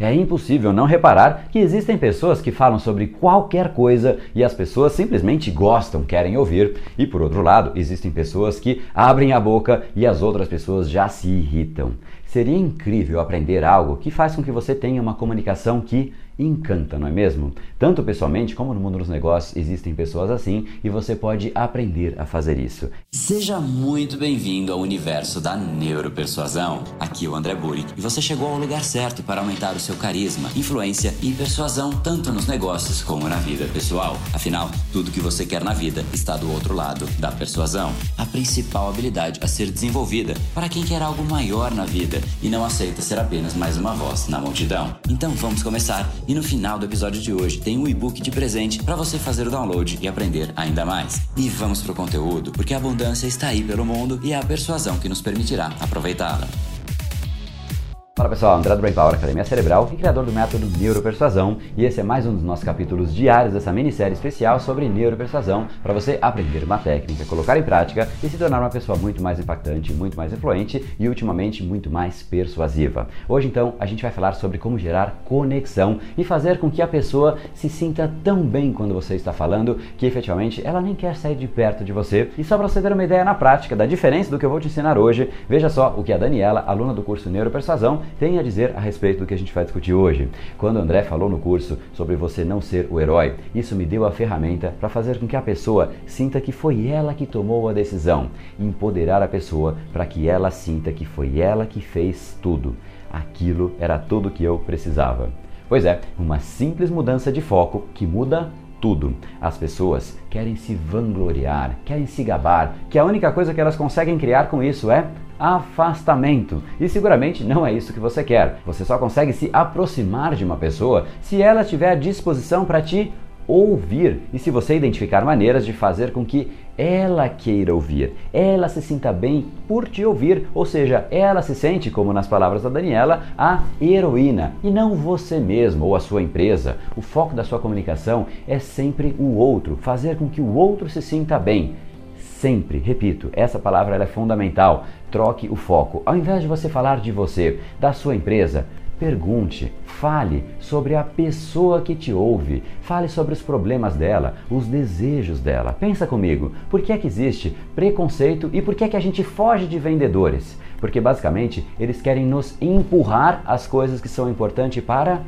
É impossível não reparar que existem pessoas que falam sobre qualquer coisa e as pessoas simplesmente gostam, querem ouvir, e por outro lado, existem pessoas que abrem a boca e as outras pessoas já se irritam. Seria incrível aprender algo que faz com que você tenha uma comunicação que encanta, não é mesmo? Tanto pessoalmente como no mundo dos negócios existem pessoas assim e você pode aprender a fazer isso. Seja muito bem-vindo ao universo da neuropersuasão. Aqui é o André Burick e você chegou ao lugar certo para aumentar o seu carisma, influência e persuasão tanto nos negócios como na vida pessoal. Afinal, tudo que você quer na vida está do outro lado da persuasão, a principal habilidade a ser desenvolvida para quem quer algo maior na vida e não aceita ser apenas mais uma voz na multidão. Então vamos começar e no final do episódio de hoje tem um e-book de presente para você fazer o download e aprender ainda mais. E vamos pro conteúdo, porque a abundância está aí pelo mundo e é a persuasão que nos permitirá aproveitá-la. Fala pessoal, André do Brain Power, Academia Cerebral e criador do método Neuropersuasão, e esse é mais um dos nossos capítulos diários dessa minissérie especial sobre neuropersuasão para você aprender uma técnica, colocar em prática e se tornar uma pessoa muito mais impactante, muito mais influente e ultimamente muito mais persuasiva. Hoje então a gente vai falar sobre como gerar conexão e fazer com que a pessoa se sinta tão bem quando você está falando que efetivamente ela nem quer sair de perto de você. E só para você ter uma ideia na prática da diferença do que eu vou te ensinar hoje, veja só o que a Daniela, aluna do curso Neuropersuasão, tem a dizer a respeito do que a gente vai discutir hoje. Quando o André falou no curso sobre você não ser o herói, isso me deu a ferramenta para fazer com que a pessoa sinta que foi ela que tomou a decisão, empoderar a pessoa para que ela sinta que foi ela que fez tudo. Aquilo era tudo que eu precisava. Pois é, uma simples mudança de foco que muda tudo. As pessoas querem se vangloriar, querem se gabar, que a única coisa que elas conseguem criar com isso é afastamento. E seguramente não é isso que você quer. Você só consegue se aproximar de uma pessoa se ela tiver disposição para te ouvir e se você identificar maneiras de fazer com que ela queira ouvir, ela se sinta bem por te ouvir, ou seja, ela se sente, como nas palavras da Daniela, a heroína e não você mesmo ou a sua empresa. O foco da sua comunicação é sempre o outro, fazer com que o outro se sinta bem sempre, repito, essa palavra é fundamental. Troque o foco. Ao invés de você falar de você, da sua empresa, Pergunte, fale sobre a pessoa que te ouve, fale sobre os problemas dela, os desejos dela. Pensa comigo, por que é que existe preconceito e por que é que a gente foge de vendedores? Porque basicamente eles querem nos empurrar as coisas que são importantes para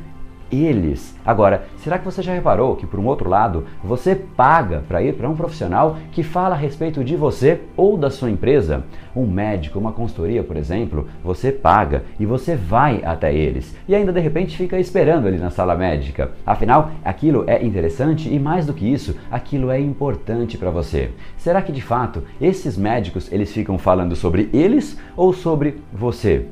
eles. Agora, será que você já reparou que, por um outro lado, você paga para ir para um profissional que fala a respeito de você ou da sua empresa? Um médico, uma consultoria, por exemplo, você paga e você vai até eles e ainda de repente fica esperando ali na sala médica. Afinal, aquilo é interessante e mais do que isso, aquilo é importante para você. Será que de fato esses médicos eles ficam falando sobre eles ou sobre você?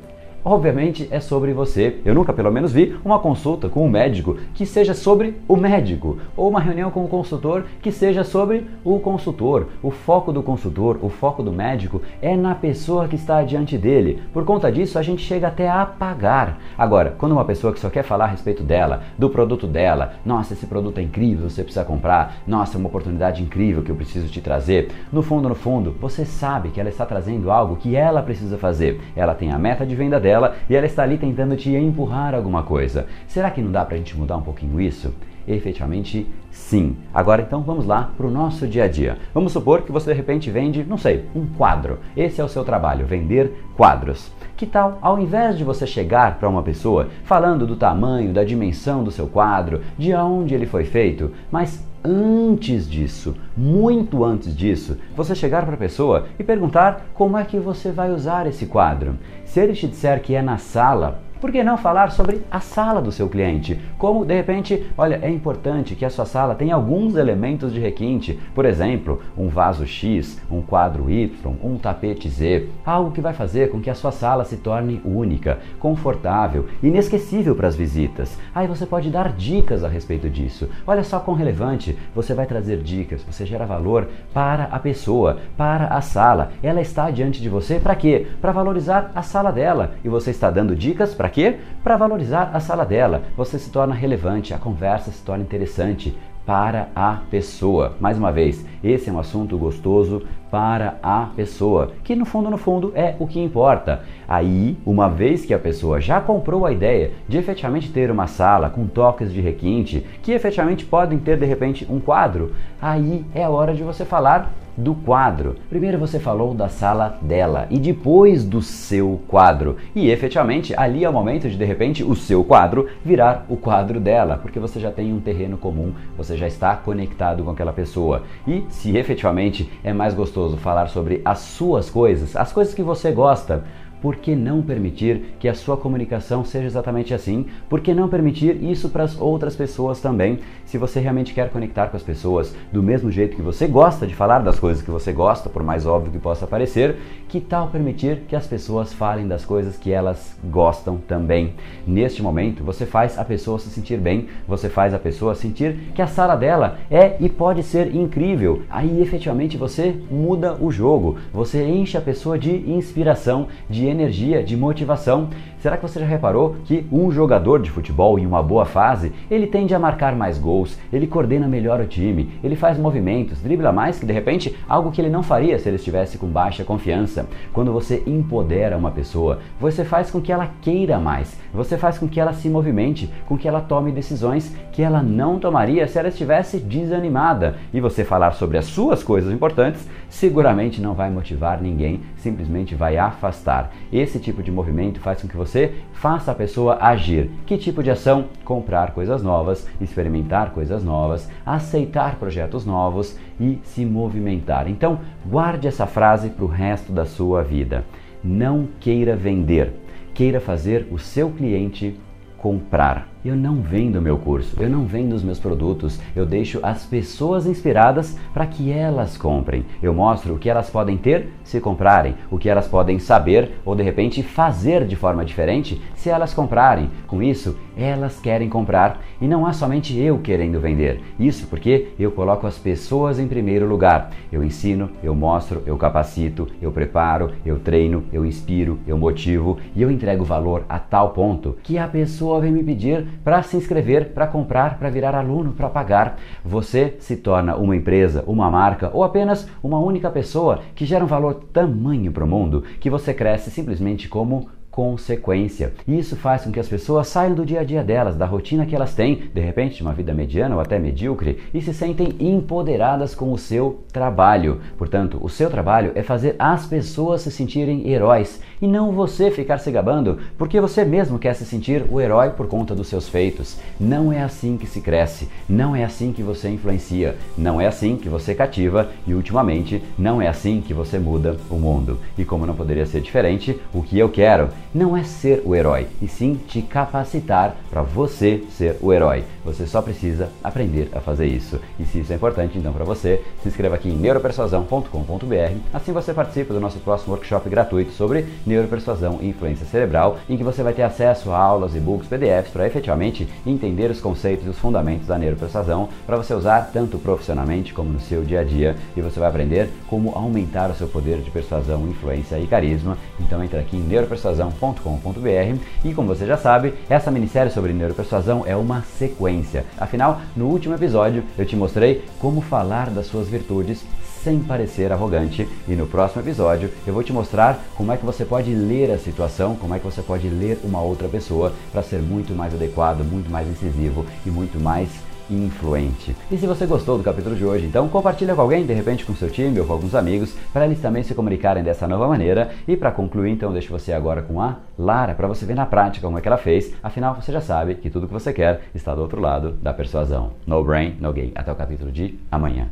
Obviamente é sobre você. Eu nunca, pelo menos, vi uma consulta com um médico que seja sobre o médico, ou uma reunião com o um consultor que seja sobre o consultor. O foco do consultor, o foco do médico é na pessoa que está diante dele. Por conta disso, a gente chega até a apagar. Agora, quando uma pessoa que só quer falar a respeito dela, do produto dela, nossa, esse produto é incrível, você precisa comprar, nossa, é uma oportunidade incrível que eu preciso te trazer. No fundo, no fundo, você sabe que ela está trazendo algo que ela precisa fazer. Ela tem a meta de venda dela dela e ela está ali tentando te empurrar alguma coisa. Será que não dá para a gente mudar um pouquinho isso? Efetivamente, sim. Agora então vamos lá para o nosso dia a dia. Vamos supor que você de repente vende, não sei, um quadro. Esse é o seu trabalho, vender quadros. Que tal, ao invés de você chegar para uma pessoa falando do tamanho, da dimensão do seu quadro, de onde ele foi feito, mas antes disso, muito antes disso, você chegar para a pessoa e perguntar como é que você vai usar esse quadro. Se ele te disser que é na sala, por que não falar sobre a sala do seu cliente? Como, de repente, olha, é importante que a sua sala tenha alguns elementos de requinte, por exemplo, um vaso X, um quadro Y, um tapete Z, algo que vai fazer com que a sua sala se torne única, confortável, inesquecível para as visitas. Aí você pode dar dicas a respeito disso. Olha só quão relevante, você vai trazer dicas, você gera valor para a pessoa, para a sala. Ela está diante de você para quê? Para valorizar a sala dela e você está dando dicas para quê? Para valorizar a sala dela. Você se torna relevante, a conversa se torna interessante para a pessoa. Mais uma vez, esse é um assunto gostoso para a pessoa, que no fundo, no fundo, é o que importa. Aí, uma vez que a pessoa já comprou a ideia de efetivamente ter uma sala com toques de requinte, que efetivamente podem ter de repente um quadro, aí é a hora de você falar do quadro. Primeiro você falou da sala dela e depois do seu quadro. E efetivamente ali é o momento de de repente o seu quadro virar o quadro dela, porque você já tem um terreno comum, você já está conectado com aquela pessoa. E se efetivamente é mais gostoso falar sobre as suas coisas, as coisas que você gosta, por que não permitir que a sua comunicação seja exatamente assim? Por que não permitir isso para as outras pessoas também? Se você realmente quer conectar com as pessoas do mesmo jeito que você gosta de falar das coisas que você gosta, por mais óbvio que possa parecer, que tal permitir que as pessoas falem das coisas que elas gostam também? Neste momento, você faz a pessoa se sentir bem, você faz a pessoa sentir que a sala dela é e pode ser incrível. Aí efetivamente você muda o jogo, você enche a pessoa de inspiração, de energia, de motivação. Será que você já reparou que um jogador de futebol em uma boa fase, ele tende a marcar mais gols, ele coordena melhor o time, ele faz movimentos, dribla mais que de repente algo que ele não faria se ele estivesse com baixa confiança. Quando você empodera uma pessoa, você faz com que ela queira mais, você faz com que ela se movimente, com que ela tome decisões que ela não tomaria se ela estivesse desanimada. E você falar sobre as suas coisas importantes seguramente não vai motivar ninguém, simplesmente vai afastar. Esse tipo de movimento faz com que você faça a pessoa agir. Que tipo de ação? Comprar coisas novas, experimentar coisas novas, aceitar projetos novos e se movimentar. Então, guarde essa frase para o resto da sua vida. Não queira vender, queira fazer o seu cliente comprar. Eu não vendo meu curso, eu não vendo os meus produtos, eu deixo as pessoas inspiradas para que elas comprem. Eu mostro o que elas podem ter se comprarem, o que elas podem saber ou de repente fazer de forma diferente se elas comprarem. Com isso, elas querem comprar e não há somente eu querendo vender. Isso porque eu coloco as pessoas em primeiro lugar. Eu ensino, eu mostro, eu capacito, eu preparo, eu treino, eu inspiro, eu motivo e eu entrego valor a tal ponto que a pessoa vem me pedir para se inscrever, para comprar, para virar aluno, para pagar. Você se torna uma empresa, uma marca ou apenas uma única pessoa que gera um valor tamanho para o mundo que você cresce simplesmente como consequência. Isso faz com que as pessoas saiam do dia a dia delas, da rotina que elas têm, de repente de uma vida mediana ou até medíocre, e se sentem empoderadas com o seu trabalho. Portanto, o seu trabalho é fazer as pessoas se sentirem heróis e não você ficar se gabando porque você mesmo quer se sentir o herói por conta dos seus feitos. Não é assim que se cresce, não é assim que você influencia, não é assim que você cativa e, ultimamente, não é assim que você muda o mundo. E como não poderia ser diferente, o que eu quero não é ser o herói, e sim te capacitar para você ser o herói. Você só precisa aprender a fazer isso. E se isso é importante, então para você, se inscreva aqui em neuropersuasão.com.br. Assim você participa do nosso próximo workshop gratuito sobre neuropersuasão e influência cerebral, em que você vai ter acesso a aulas, e-books, PDFs para efetivamente entender os conceitos e os fundamentos da neuropersuasão para você usar tanto profissionalmente como no seu dia a dia. E você vai aprender como aumentar o seu poder de persuasão, influência e carisma. Então entra aqui em neuropersuasão.com.br e como você já sabe, essa minissérie sobre neuropersuasão é uma sequência. Afinal, no último episódio eu te mostrei como falar das suas virtudes sem parecer arrogante. E no próximo episódio eu vou te mostrar como é que você pode ler a situação, como é que você pode ler uma outra pessoa para ser muito mais adequado, muito mais incisivo e muito mais influente. E se você gostou do capítulo de hoje, então compartilha com alguém, de repente com seu time ou com alguns amigos, para eles também se comunicarem dessa nova maneira. E para concluir, então deixo você agora com a Lara, para você ver na prática como é que ela fez. Afinal, você já sabe que tudo que você quer está do outro lado da persuasão. No brain, no gain. Até o capítulo de amanhã.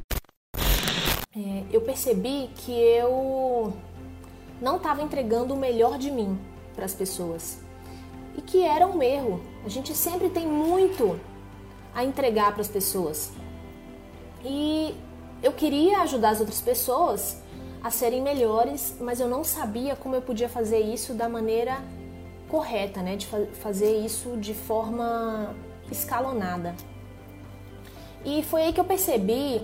É, eu percebi que eu não estava entregando o melhor de mim para as pessoas e que era um erro. A gente sempre tem muito a entregar para as pessoas. E eu queria ajudar as outras pessoas a serem melhores, mas eu não sabia como eu podia fazer isso da maneira correta, né? De fa fazer isso de forma escalonada. E foi aí que eu percebi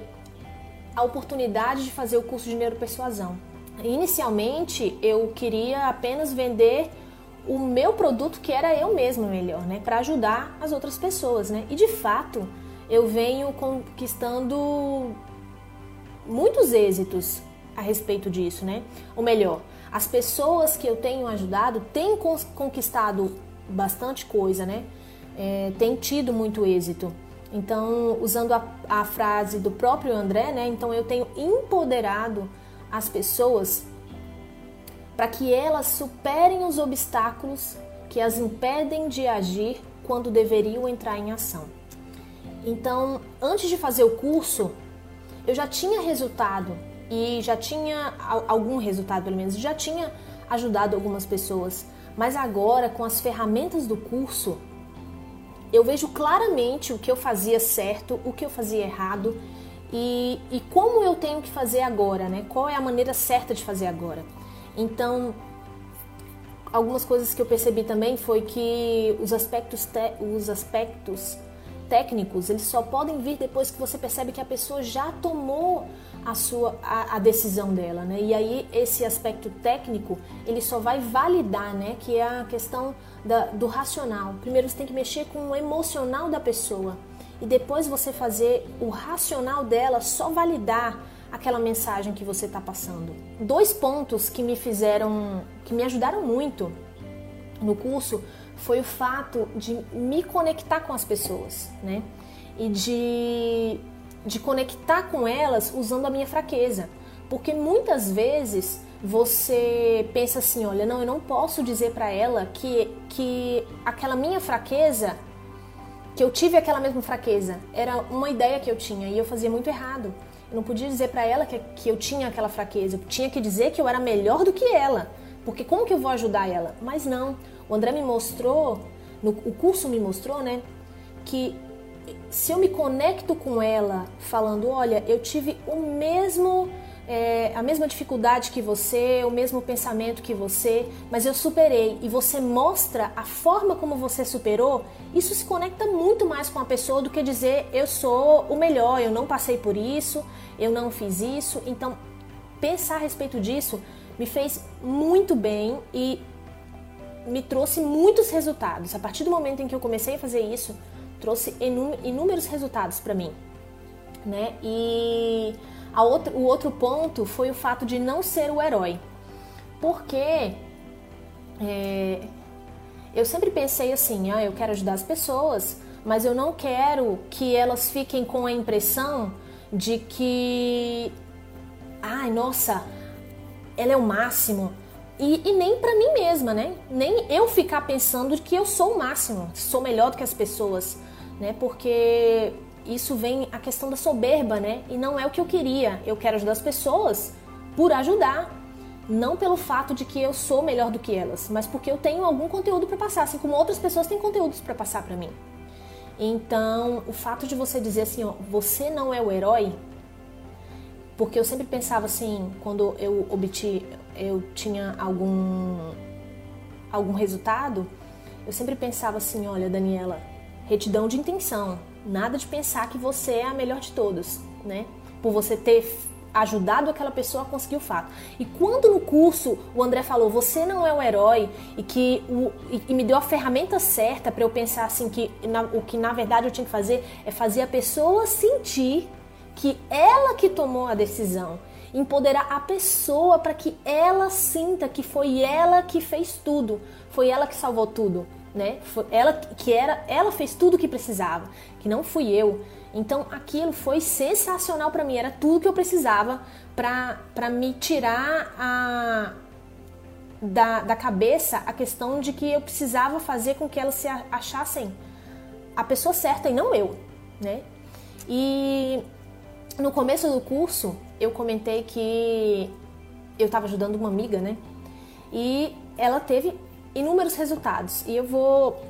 a oportunidade de fazer o curso de neuropersuasão. Inicialmente, eu queria apenas vender o meu produto que era eu mesma melhor, né, para ajudar as outras pessoas, né? E de fato, eu venho conquistando muitos êxitos a respeito disso, né? Ou melhor, as pessoas que eu tenho ajudado têm conquistado bastante coisa, né? É, tido muito êxito. Então, usando a, a frase do próprio André, né? Então, eu tenho empoderado as pessoas para que elas superem os obstáculos que as impedem de agir quando deveriam entrar em ação. Então, antes de fazer o curso, eu já tinha resultado e já tinha algum resultado, pelo menos, já tinha ajudado algumas pessoas. Mas agora, com as ferramentas do curso, eu vejo claramente o que eu fazia certo, o que eu fazia errado e, e como eu tenho que fazer agora, né? Qual é a maneira certa de fazer agora. Então, algumas coisas que eu percebi também foi que os aspectos, os aspectos técnicos, eles só podem vir depois que você percebe que a pessoa já tomou a sua a, a, decisão dela, né? E aí esse aspecto técnico, ele só vai validar, né, que é a questão da, do racional. Primeiro você tem que mexer com o emocional da pessoa e depois você fazer o racional dela só validar aquela mensagem que você está passando. Dois pontos que me fizeram, que me ajudaram muito no curso foi o fato de me conectar com as pessoas, né? E de, de conectar com elas usando a minha fraqueza. Porque muitas vezes você pensa assim, olha, não, eu não posso dizer para ela que, que aquela minha fraqueza, que eu tive aquela mesma fraqueza, era uma ideia que eu tinha e eu fazia muito errado. Não podia dizer para ela que, que eu tinha aquela fraqueza, eu tinha que dizer que eu era melhor do que ela. Porque como que eu vou ajudar ela? Mas não, o André me mostrou, no, o curso me mostrou, né, que se eu me conecto com ela falando, olha, eu tive o mesmo é, a mesma dificuldade que você, o mesmo pensamento que você, mas eu superei e você mostra a forma como você superou, isso se conecta muito mais com a pessoa do que dizer eu sou o melhor, eu não passei por isso, eu não fiz isso. Então, pensar a respeito disso me fez muito bem e me trouxe muitos resultados. A partir do momento em que eu comecei a fazer isso, trouxe inúmeros resultados para mim, né? E outra, o outro ponto foi o fato de não ser o herói, porque é, eu sempre pensei assim, ah, eu quero ajudar as pessoas, mas eu não quero que elas fiquem com a impressão de que, ai, nossa, ela é o máximo, e, e nem para mim mesma, né? Nem eu ficar pensando que eu sou o máximo, sou melhor do que as pessoas, né? Porque isso vem a questão da soberba, né? E não é o que eu queria. Eu quero ajudar as pessoas por ajudar, não pelo fato de que eu sou melhor do que elas, mas porque eu tenho algum conteúdo para passar, assim como outras pessoas têm conteúdos para passar para mim. Então, o fato de você dizer assim, ó, você não é o herói, porque eu sempre pensava assim, quando eu obti, eu tinha algum algum resultado, eu sempre pensava assim, olha, Daniela, retidão de intenção, nada de pensar que você é a melhor de todos, né? Por você ter ajudado aquela pessoa a conseguir o fato. E quando no curso o André falou, você não é o herói, e que o, e, e me deu a ferramenta certa para eu pensar assim que na, o que na verdade eu tinha que fazer é fazer a pessoa sentir que ela que tomou a decisão, empoderar a pessoa para que ela sinta que foi ela que fez tudo, foi ela que salvou tudo, né? Ela que era, ela fez tudo o que precisava, que não fui eu. Então aquilo foi sensacional para mim, era tudo que eu precisava para me tirar a, da, da cabeça a questão de que eu precisava fazer com que elas se achassem a pessoa certa e não eu, né? E no começo do curso, eu comentei que eu estava ajudando uma amiga, né? E ela teve inúmeros resultados. E eu vou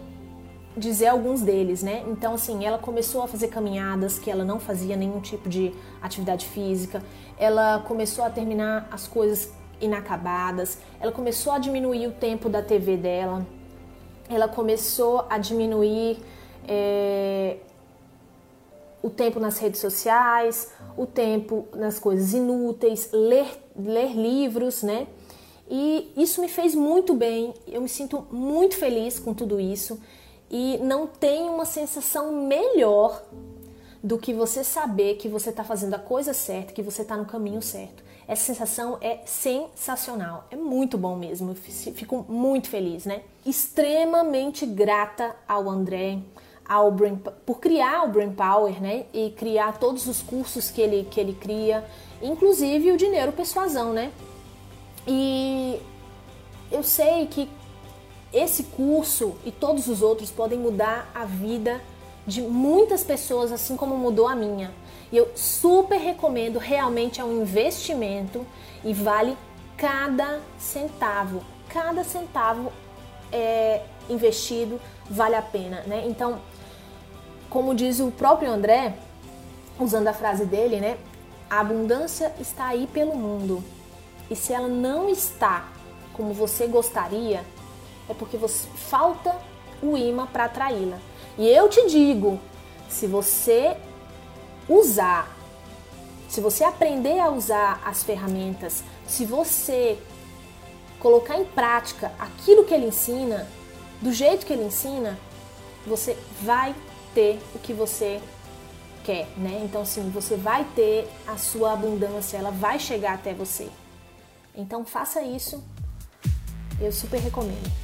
dizer alguns deles, né? Então, assim, ela começou a fazer caminhadas que ela não fazia nenhum tipo de atividade física. Ela começou a terminar as coisas inacabadas. Ela começou a diminuir o tempo da TV dela. Ela começou a diminuir é, o tempo nas redes sociais, o tempo nas coisas inúteis, ler, ler livros, né? E isso me fez muito bem, eu me sinto muito feliz com tudo isso e não tem uma sensação melhor do que você saber que você está fazendo a coisa certa, que você está no caminho certo. Essa sensação é sensacional, é muito bom mesmo. Eu fico muito feliz, né? Extremamente grata ao André, ao Brain, por criar o Brain Power, né? E criar todos os cursos que ele, que ele cria, inclusive o Dinheiro Persuasão, né? E eu sei que esse curso e todos os outros podem mudar a vida de muitas pessoas, assim como mudou a minha. E eu super recomendo, realmente é um investimento e vale cada centavo. Cada centavo é investido vale a pena, né? Então, como diz o próprio André, usando a frase dele, né? A abundância está aí pelo mundo. E se ela não está como você gostaria, é porque você falta o imã para atraí-la. E eu te digo, se você usar, se você aprender a usar as ferramentas, se você colocar em prática aquilo que ele ensina, do jeito que ele ensina, você vai ter o que você quer, né? Então, sim, você vai ter a sua abundância, ela vai chegar até você. Então, faça isso. Eu super recomendo.